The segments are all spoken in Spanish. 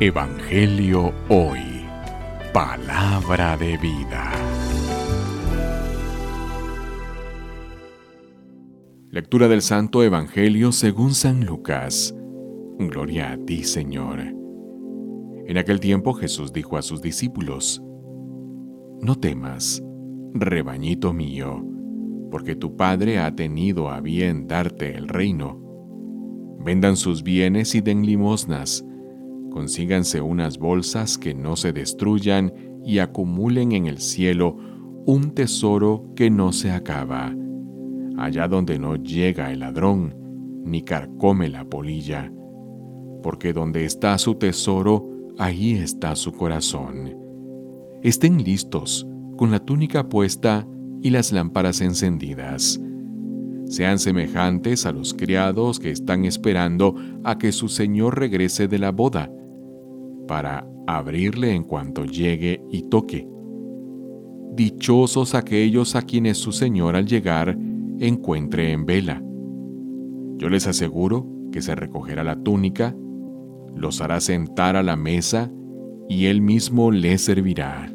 Evangelio Hoy. Palabra de vida. Lectura del Santo Evangelio según San Lucas. Gloria a ti, Señor. En aquel tiempo Jesús dijo a sus discípulos, No temas, rebañito mío, porque tu Padre ha tenido a bien darte el reino. Vendan sus bienes y den limosnas consíganse unas bolsas que no se destruyan y acumulen en el cielo un tesoro que no se acaba, allá donde no llega el ladrón ni carcome la polilla, porque donde está su tesoro, ahí está su corazón. Estén listos, con la túnica puesta y las lámparas encendidas. Sean semejantes a los criados que están esperando a que su señor regrese de la boda para abrirle en cuanto llegue y toque. Dichosos aquellos a quienes su Señor al llegar encuentre en vela. Yo les aseguro que se recogerá la túnica, los hará sentar a la mesa y él mismo les servirá.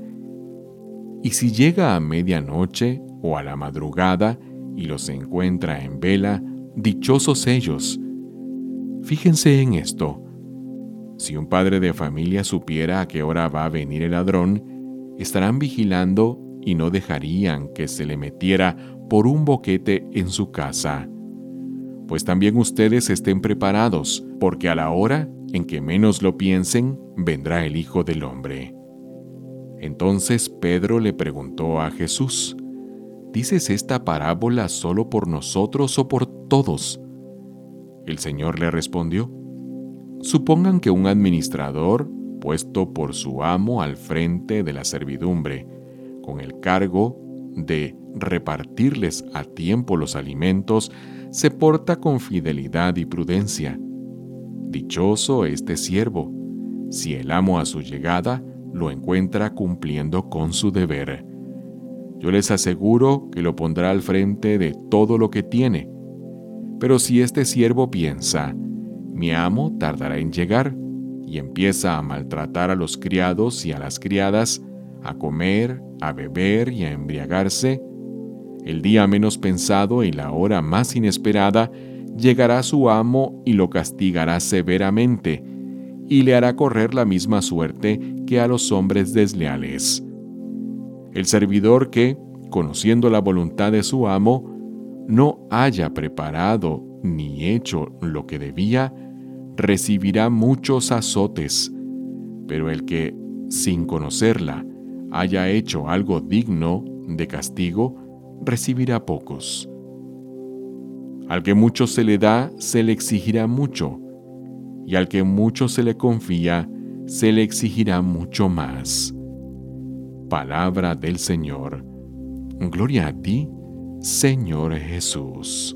Y si llega a medianoche o a la madrugada y los encuentra en vela, dichosos ellos. Fíjense en esto si un padre de familia supiera a qué hora va a venir el ladrón, estarán vigilando y no dejarían que se le metiera por un boquete en su casa. Pues también ustedes estén preparados, porque a la hora en que menos lo piensen, vendrá el Hijo del Hombre. Entonces Pedro le preguntó a Jesús, ¿Dices esta parábola solo por nosotros o por todos? El Señor le respondió, Supongan que un administrador, puesto por su amo al frente de la servidumbre, con el cargo de repartirles a tiempo los alimentos, se porta con fidelidad y prudencia. Dichoso este siervo, si el amo a su llegada lo encuentra cumpliendo con su deber. Yo les aseguro que lo pondrá al frente de todo lo que tiene. Pero si este siervo piensa, mi amo tardará en llegar y empieza a maltratar a los criados y a las criadas, a comer, a beber y a embriagarse. El día menos pensado y la hora más inesperada llegará su amo y lo castigará severamente, y le hará correr la misma suerte que a los hombres desleales. El servidor que, conociendo la voluntad de su amo, no haya preparado ni hecho lo que debía, recibirá muchos azotes, pero el que, sin conocerla, haya hecho algo digno de castigo, recibirá pocos. Al que mucho se le da, se le exigirá mucho, y al que mucho se le confía, se le exigirá mucho más. Palabra del Señor. Gloria a ti, Señor Jesús.